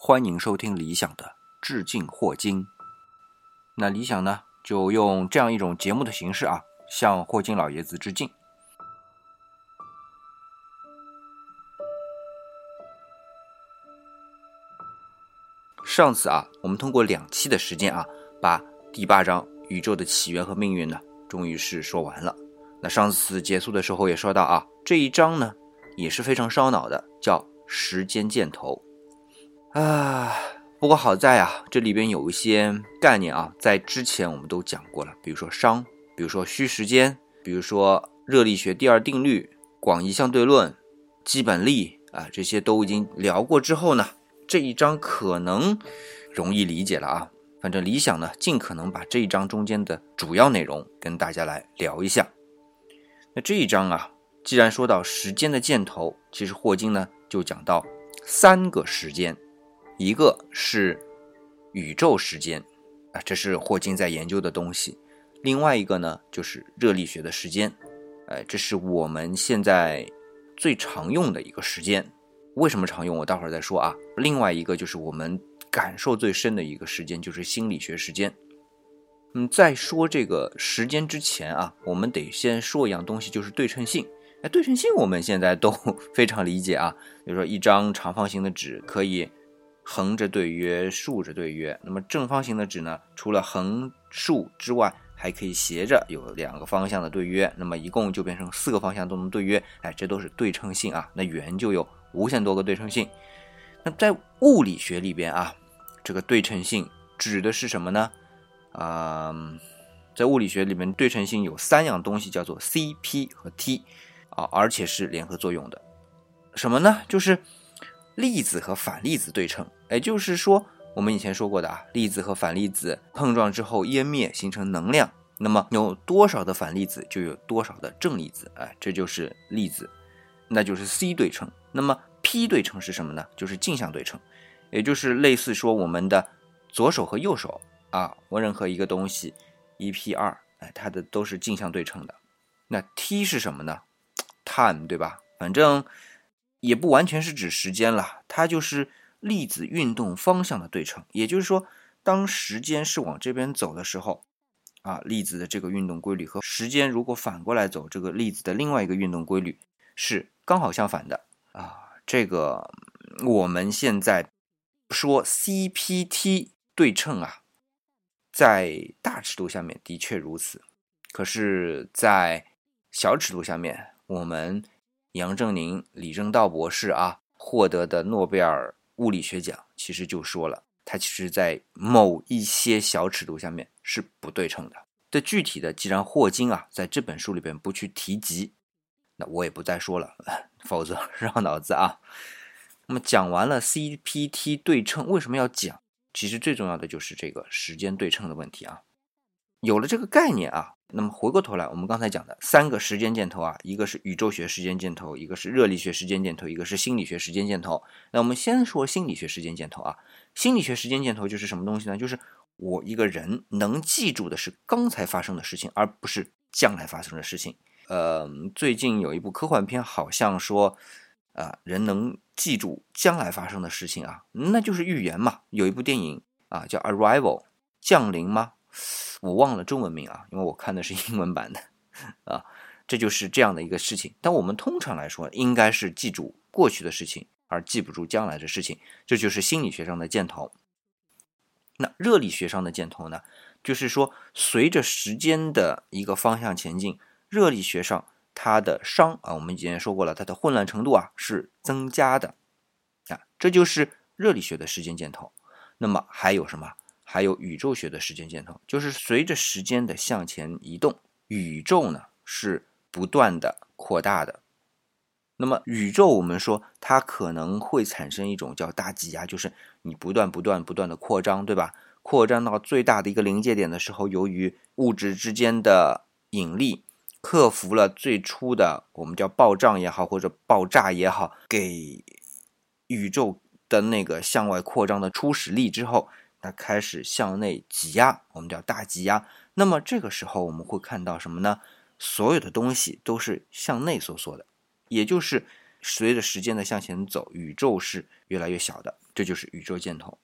欢迎收听理想的致敬霍金。那理想呢，就用这样一种节目的形式啊，向霍金老爷子致敬。上次啊，我们通过两期的时间啊，把第八章宇宙的起源和命运呢，终于是说完了。那上次结束的时候也说到啊，这一章呢也是非常烧脑的，叫时间箭头啊。不过好在啊，这里边有一些概念啊，在之前我们都讲过了，比如说熵，比如说虚时间，比如说热力学第二定律、广义相对论、基本力啊，这些都已经聊过之后呢，这一章可能容易理解了啊。反正理想呢，尽可能把这一章中间的主要内容跟大家来聊一下。那这一章啊，既然说到时间的箭头，其实霍金呢就讲到三个时间。一个是宇宙时间啊，这是霍金在研究的东西；另外一个呢，就是热力学的时间，哎，这是我们现在最常用的一个时间。为什么常用？我待会儿再说啊。另外一个就是我们感受最深的一个时间，就是心理学时间。嗯，在说这个时间之前啊，我们得先说一样东西，就是对称性。哎，对称性我们现在都 非常理解啊，比如说一张长方形的纸可以。横着对约，竖着对约。那么正方形的纸呢？除了横竖之外，还可以斜着有两个方向的对约。那么一共就变成四个方向都能对约。哎，这都是对称性啊。那圆就有无限多个对称性。那在物理学里边啊，这个对称性指的是什么呢？啊，在物理学里面，对称性有三样东西，叫做 C、P 和 T 啊，而且是联合作用的。什么呢？就是。粒子和反粒子对称，也就是说，我们以前说过的啊，粒子和反粒子碰撞之后湮灭，形成能量。那么有多少的反粒子，就有多少的正粒子，哎，这就是粒子，那就是 C 对称。那么 P 对称是什么呢？就是镜像对称，也就是类似说我们的左手和右手啊，我任何一个东西一 P 二，哎，它的都是镜像对称的。那 T 是什么呢？Time 对吧？反正。也不完全是指时间了，它就是粒子运动方向的对称。也就是说，当时间是往这边走的时候，啊，粒子的这个运动规律和时间如果反过来走，这个粒子的另外一个运动规律是刚好相反的啊。这个我们现在说 CPT 对称啊，在大尺度下面的确如此，可是，在小尺度下面，我们。杨振宁、李政道博士啊获得的诺贝尔物理学奖，其实就说了，它其实在某一些小尺度下面是不对称的。这具体的，既然霍金啊在这本书里边不去提及，那我也不再说了，否则 绕脑子啊。那么讲完了 CPT 对称，为什么要讲？其实最重要的就是这个时间对称的问题啊。有了这个概念啊。那么回过头来，我们刚才讲的三个时间箭头啊，一个是宇宙学时间箭头，一个是热力学时间箭头，一个是心理学时间箭头。那我们先说心理学时间箭头啊，心理学时间箭头就是什么东西呢？就是我一个人能记住的是刚才发生的事情，而不是将来发生的事情。呃，最近有一部科幻片，好像说啊，人能记住将来发生的事情啊，那就是预言嘛。有一部电影啊，叫《Arrival》，降临吗？我忘了中文名啊，因为我看的是英文版的啊，这就是这样的一个事情。但我们通常来说，应该是记住过去的事情，而记不住将来的事情，这就是心理学上的箭头。那热力学上的箭头呢，就是说随着时间的一个方向前进，热力学上它的熵啊，我们以前说过了，它的混乱程度啊是增加的啊，这就是热力学的时间箭头。那么还有什么？还有宇宙学的时间箭头，就是随着时间的向前移动，宇宙呢是不断的扩大的。那么宇宙，我们说它可能会产生一种叫大挤压，就是你不断不断不断的扩张，对吧？扩张到最大的一个临界点的时候，由于物质之间的引力克服了最初的我们叫暴胀也好，或者爆炸也好，给宇宙的那个向外扩张的初始力之后。它开始向内挤压，我们叫大挤压。那么这个时候我们会看到什么呢？所有的东西都是向内收缩的，也就是随着时间的向前走，宇宙是越来越小的。这就是宇宙箭头。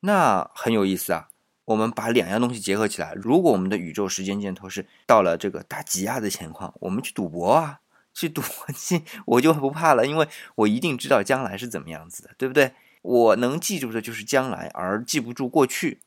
那很有意思啊，我们把两样东西结合起来，如果我们的宇宙时间箭头是到了这个大挤压的情况，我们去赌博啊，去赌去，我就不怕了，因为我一定知道将来是怎么样子的，对不对？我能记住的就是将来，而记不住过去，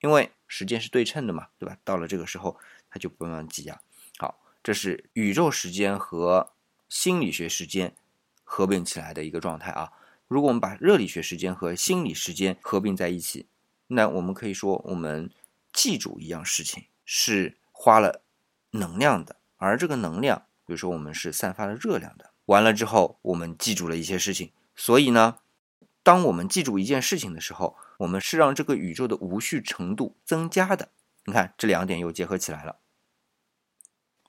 因为时间是对称的嘛，对吧？到了这个时候，它就不用挤压。好，这是宇宙时间和心理学时间合并起来的一个状态啊。如果我们把热力学时间和心理时间合并在一起，那我们可以说，我们记住一样事情是花了能量的，而这个能量，比如说我们是散发了热量的。完了之后，我们记住了一些事情。所以呢，当我们记住一件事情的时候，我们是让这个宇宙的无序程度增加的。你看，这两点又结合起来了。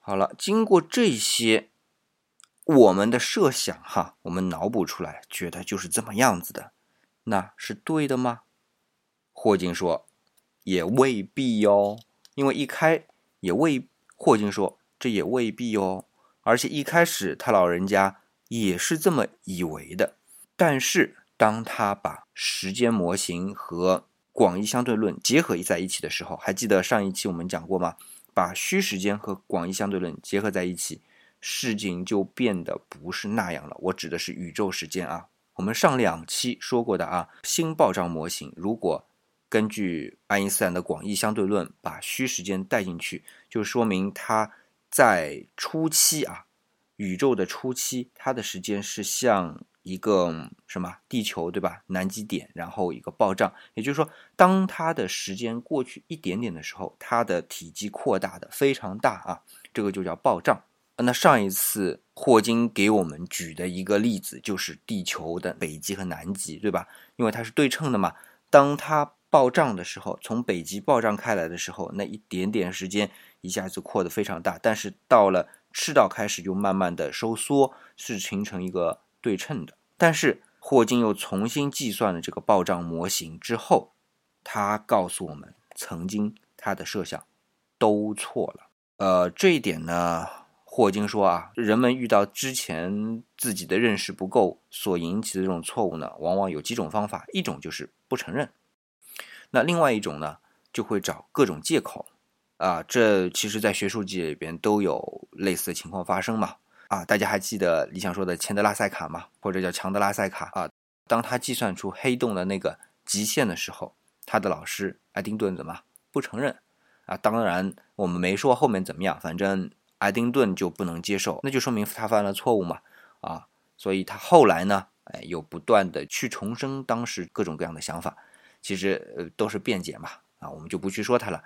好了，经过这些。我们的设想哈，我们脑补出来，觉得就是这么样子的，那是对的吗？霍金说，也未必哟，因为一开也未，霍金说这也未必哟，而且一开始他老人家也是这么以为的，但是当他把时间模型和广义相对论结合在一起的时候，还记得上一期我们讲过吗？把虚时间和广义相对论结合在一起。事情就变得不是那样了。我指的是宇宙时间啊。我们上两期说过的啊，新暴胀模型，如果根据爱因斯坦的广义相对论把虚时间带进去，就说明它在初期啊，宇宙的初期，它的时间是像一个什么地球对吧？南极点，然后一个暴胀。也就是说，当它的时间过去一点点的时候，它的体积扩大的非常大啊，这个就叫暴胀。那上一次霍金给我们举的一个例子就是地球的北极和南极，对吧？因为它是对称的嘛。当它暴胀的时候，从北极暴胀开来的时候，那一点点时间一下子扩得非常大。但是到了赤道开始，就慢慢的收缩，是形成一个对称的。但是霍金又重新计算了这个暴胀模型之后，他告诉我们，曾经他的设想都错了。呃，这一点呢？霍金说啊，人们遇到之前自己的认识不够所引起的这种错误呢，往往有几种方法，一种就是不承认，那另外一种呢，就会找各种借口啊。这其实，在学术界里边都有类似的情况发生嘛。啊，大家还记得理想说的钱德拉塞卡吗？或者叫强德拉塞卡啊？当他计算出黑洞的那个极限的时候，他的老师爱丁顿怎么不承认啊？当然，我们没说后面怎么样，反正。爱丁顿就不能接受，那就说明他犯了错误嘛，啊，所以他后来呢，哎，又不断的去重生当时各种各样的想法，其实呃都是辩解嘛，啊，我们就不去说他了，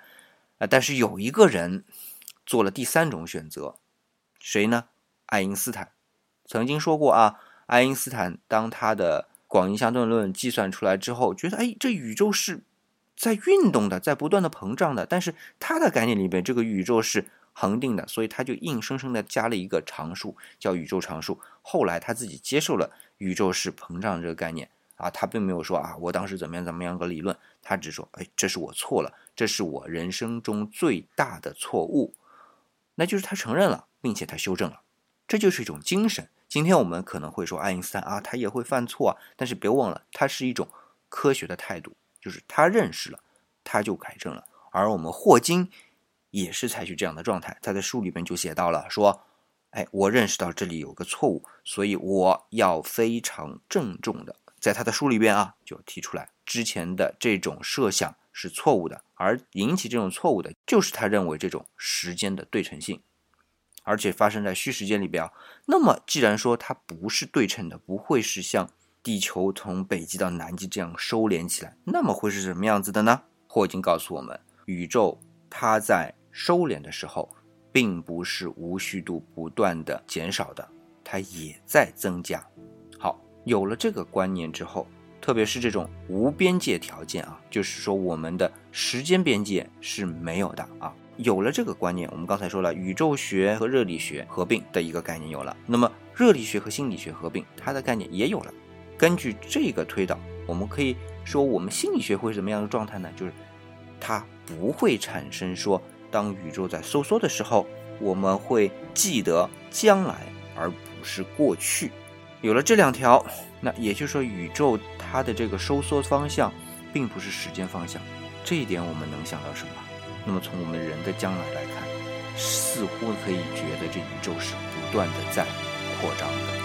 啊，但是有一个人做了第三种选择，谁呢？爱因斯坦曾经说过啊，爱因斯坦当他的广义相对论计算出来之后，觉得哎，这宇宙是在运动的，在不断的膨胀的，但是他的概念里面，这个宇宙是。恒定的，所以他就硬生生的加了一个常数，叫宇宙常数。后来他自己接受了宇宙是膨胀这个概念啊，他并没有说啊，我当时怎么样怎么样个理论，他只说，哎，这是我错了，这是我人生中最大的错误，那就是他承认了，并且他修正了，这就是一种精神。今天我们可能会说爱因斯坦啊，他也会犯错啊，但是别忘了，他是一种科学的态度，就是他认识了，他就改正了，而我们霍金。也是采取这样的状态，他在书里边就写到了，说，哎，我认识到这里有个错误，所以我要非常郑重的，在他的书里边啊，就提出来之前的这种设想是错误的，而引起这种错误的就是他认为这种时间的对称性，而且发生在虚时间里边。那么既然说它不是对称的，不会是像地球从北极到南极这样收敛起来，那么会是什么样子的呢？霍金告诉我们，宇宙它在收敛的时候，并不是无序度不断的减少的，它也在增加。好，有了这个观念之后，特别是这种无边界条件啊，就是说我们的时间边界是没有的啊。有了这个观念，我们刚才说了，宇宙学和热力学合并的一个概念有了，那么热力学和心理学合并，它的概念也有了。根据这个推导，我们可以说，我们心理学会是什么样的状态呢？就是它不会产生说。当宇宙在收缩的时候，我们会记得将来，而不是过去。有了这两条，那也就是说，宇宙它的这个收缩方向，并不是时间方向。这一点我们能想到什么？那么从我们人的将来来看，似乎可以觉得这宇宙是不断的在扩张的。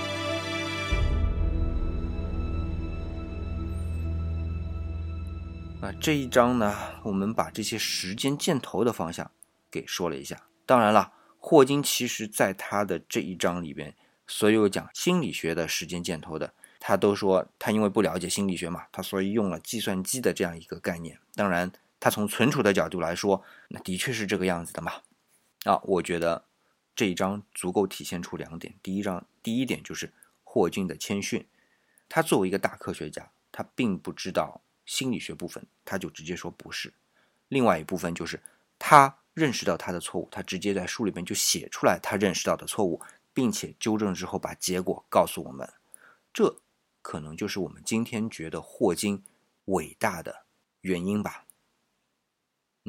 啊，这一章呢，我们把这些时间箭头的方向给说了一下。当然了，霍金其实在他的这一章里边。所有讲心理学的时间箭头的，他都说他因为不了解心理学嘛，他所以用了计算机的这样一个概念。当然，他从存储的角度来说，那的确是这个样子的嘛。啊，我觉得这一章足够体现出两点。第一章，第一点就是霍金的谦逊，他作为一个大科学家，他并不知道心理学部分，他就直接说不是。另外一部分就是他认识到他的错误，他直接在书里面就写出来他认识到的错误。并且纠正之后，把结果告诉我们，这可能就是我们今天觉得霍金伟大的原因吧。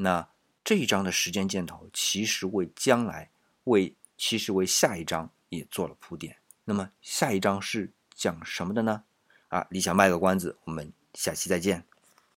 那这一章的时间箭头，其实为将来，为其实为下一章也做了铺垫。那么下一章是讲什么的呢？啊，你想卖个关子，我们下期再见。